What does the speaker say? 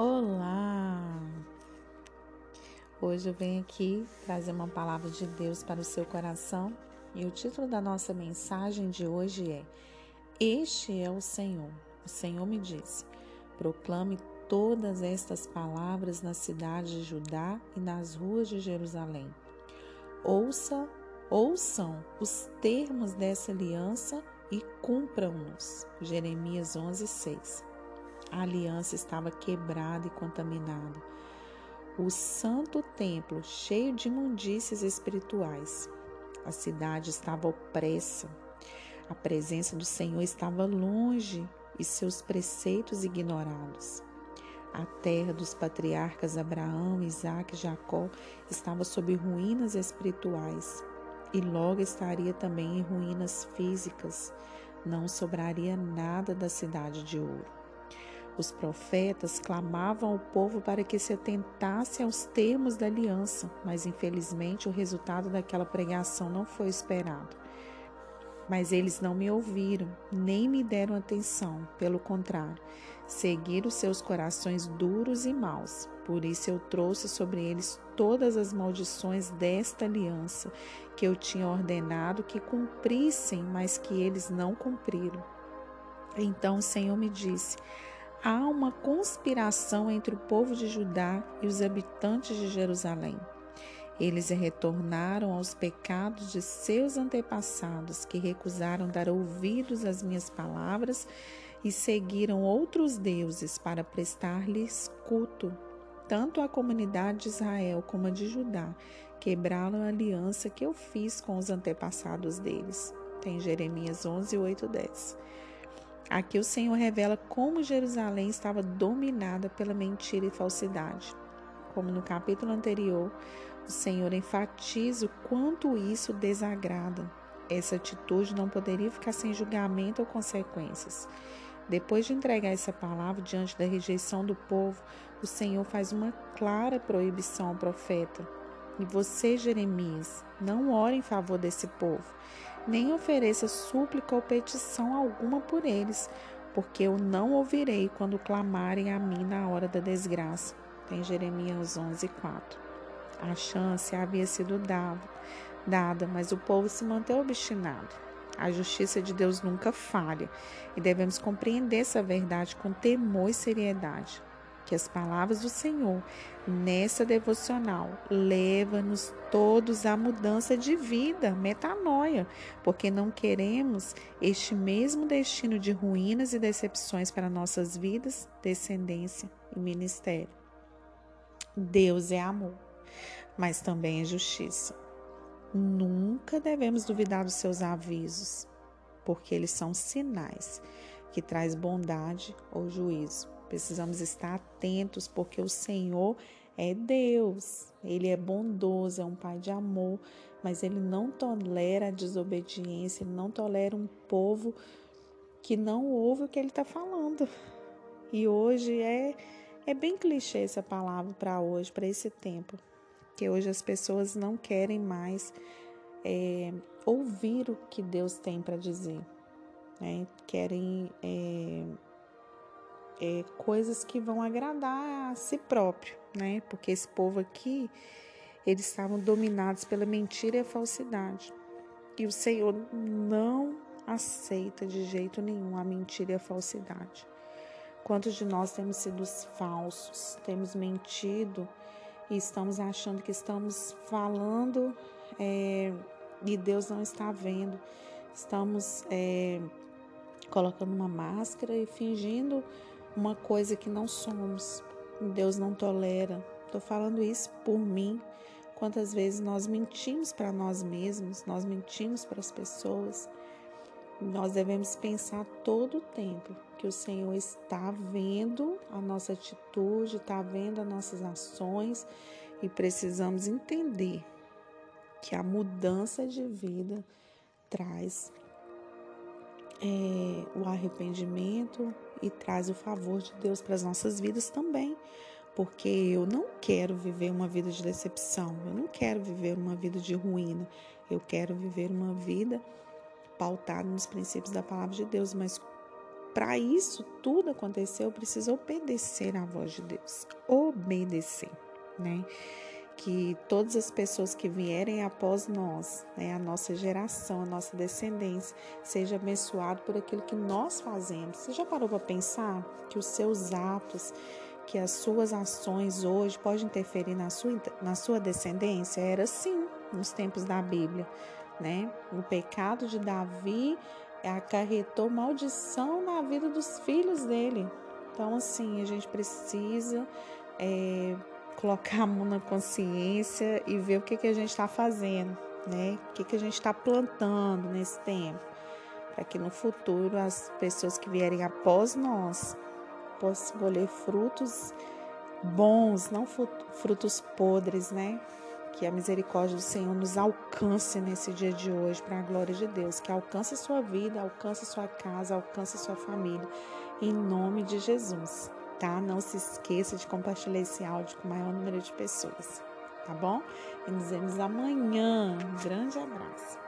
Olá! Hoje eu venho aqui trazer uma palavra de Deus para o seu coração e o título da nossa mensagem de hoje é Este é o Senhor. O Senhor me disse: proclame todas estas palavras na cidade de Judá e nas ruas de Jerusalém. Ouça, ouçam os termos dessa aliança e cumpram-nos. Jeremias 11, 6. A aliança estava quebrada e contaminada. O santo templo cheio de imundícias espirituais. A cidade estava opressa. A presença do Senhor estava longe e seus preceitos ignorados. A terra dos patriarcas Abraão, Isaac e Jacó estava sob ruínas espirituais e logo estaria também em ruínas físicas. Não sobraria nada da cidade de ouro. Os profetas clamavam ao povo para que se atentasse aos termos da aliança, mas infelizmente o resultado daquela pregação não foi esperado. Mas eles não me ouviram, nem me deram atenção, pelo contrário, seguiram seus corações duros e maus. Por isso eu trouxe sobre eles todas as maldições desta aliança que eu tinha ordenado que cumprissem, mas que eles não cumpriram. Então o Senhor me disse: há uma conspiração entre o povo de Judá e os habitantes de Jerusalém. Eles retornaram aos pecados de seus antepassados, que recusaram dar ouvidos às minhas palavras e seguiram outros deuses para prestar-lhes culto. Tanto a comunidade de Israel como a de Judá quebraram a aliança que eu fiz com os antepassados deles. Tem Jeremias 11, 8, 10. Aqui o Senhor revela como Jerusalém estava dominada pela mentira e falsidade. Como no capítulo anterior, o Senhor enfatiza o quanto isso desagrada. Essa atitude não poderia ficar sem julgamento ou consequências. Depois de entregar essa palavra diante da rejeição do povo, o Senhor faz uma clara proibição ao profeta. E você, Jeremias, não ore em favor desse povo nem ofereça súplica ou petição alguma por eles, porque eu não ouvirei quando clamarem a mim na hora da desgraça. Tem Jeremias 11, 4. A chance havia sido dada, dada, mas o povo se manteve obstinado. A justiça de Deus nunca falha e devemos compreender essa verdade com temor e seriedade que as palavras do Senhor nessa devocional leva-nos todos à mudança de vida, metanoia, porque não queremos este mesmo destino de ruínas e decepções para nossas vidas, descendência e ministério. Deus é amor, mas também é justiça. Nunca devemos duvidar dos seus avisos, porque eles são sinais que traz bondade ou juízo. Precisamos estar atentos porque o Senhor é Deus. Ele é bondoso, é um pai de amor, mas ele não tolera a desobediência, ele não tolera um povo que não ouve o que ele está falando. E hoje é, é bem clichê essa palavra para hoje, para esse tempo, que hoje as pessoas não querem mais é, ouvir o que Deus tem para dizer, né? querem é, é, coisas que vão agradar a si próprio, né? Porque esse povo aqui, eles estavam dominados pela mentira e a falsidade. E o Senhor não aceita de jeito nenhum a mentira e a falsidade. Quantos de nós temos sido falsos, temos mentido e estamos achando que estamos falando é, e Deus não está vendo. Estamos é, colocando uma máscara e fingindo uma coisa que não somos. Deus não tolera. Estou falando isso por mim. Quantas vezes nós mentimos para nós mesmos, nós mentimos para as pessoas. Nós devemos pensar todo o tempo que o Senhor está vendo a nossa atitude, está vendo as nossas ações e precisamos entender que a mudança de vida traz é, o arrependimento e traz o favor de Deus para as nossas vidas também. Porque eu não quero viver uma vida de decepção, eu não quero viver uma vida de ruína, eu quero viver uma vida pautada nos princípios da palavra de Deus. Mas para isso tudo acontecer, eu preciso obedecer à voz de Deus. Obedecer, né? Que todas as pessoas que vierem após nós, né, a nossa geração, a nossa descendência, seja abençoado por aquilo que nós fazemos. Você já parou para pensar que os seus atos, que as suas ações hoje podem interferir na sua, na sua descendência? Era assim nos tempos da Bíblia, né? O pecado de Davi acarretou maldição na vida dos filhos dele. Então, assim, a gente precisa é, colocar a mão na consciência e ver o que, que a gente está fazendo, né? O que, que a gente está plantando nesse tempo, para que no futuro as pessoas que vierem após nós possa colher frutos bons, não frutos podres, né? Que a misericórdia do Senhor nos alcance nesse dia de hoje, para a glória de Deus. Que alcance a sua vida, alcance a sua casa, alcance a sua família. Em nome de Jesus, tá? Não se esqueça de compartilhar esse áudio com o maior número de pessoas, tá bom? E nos vemos amanhã. Um grande abraço.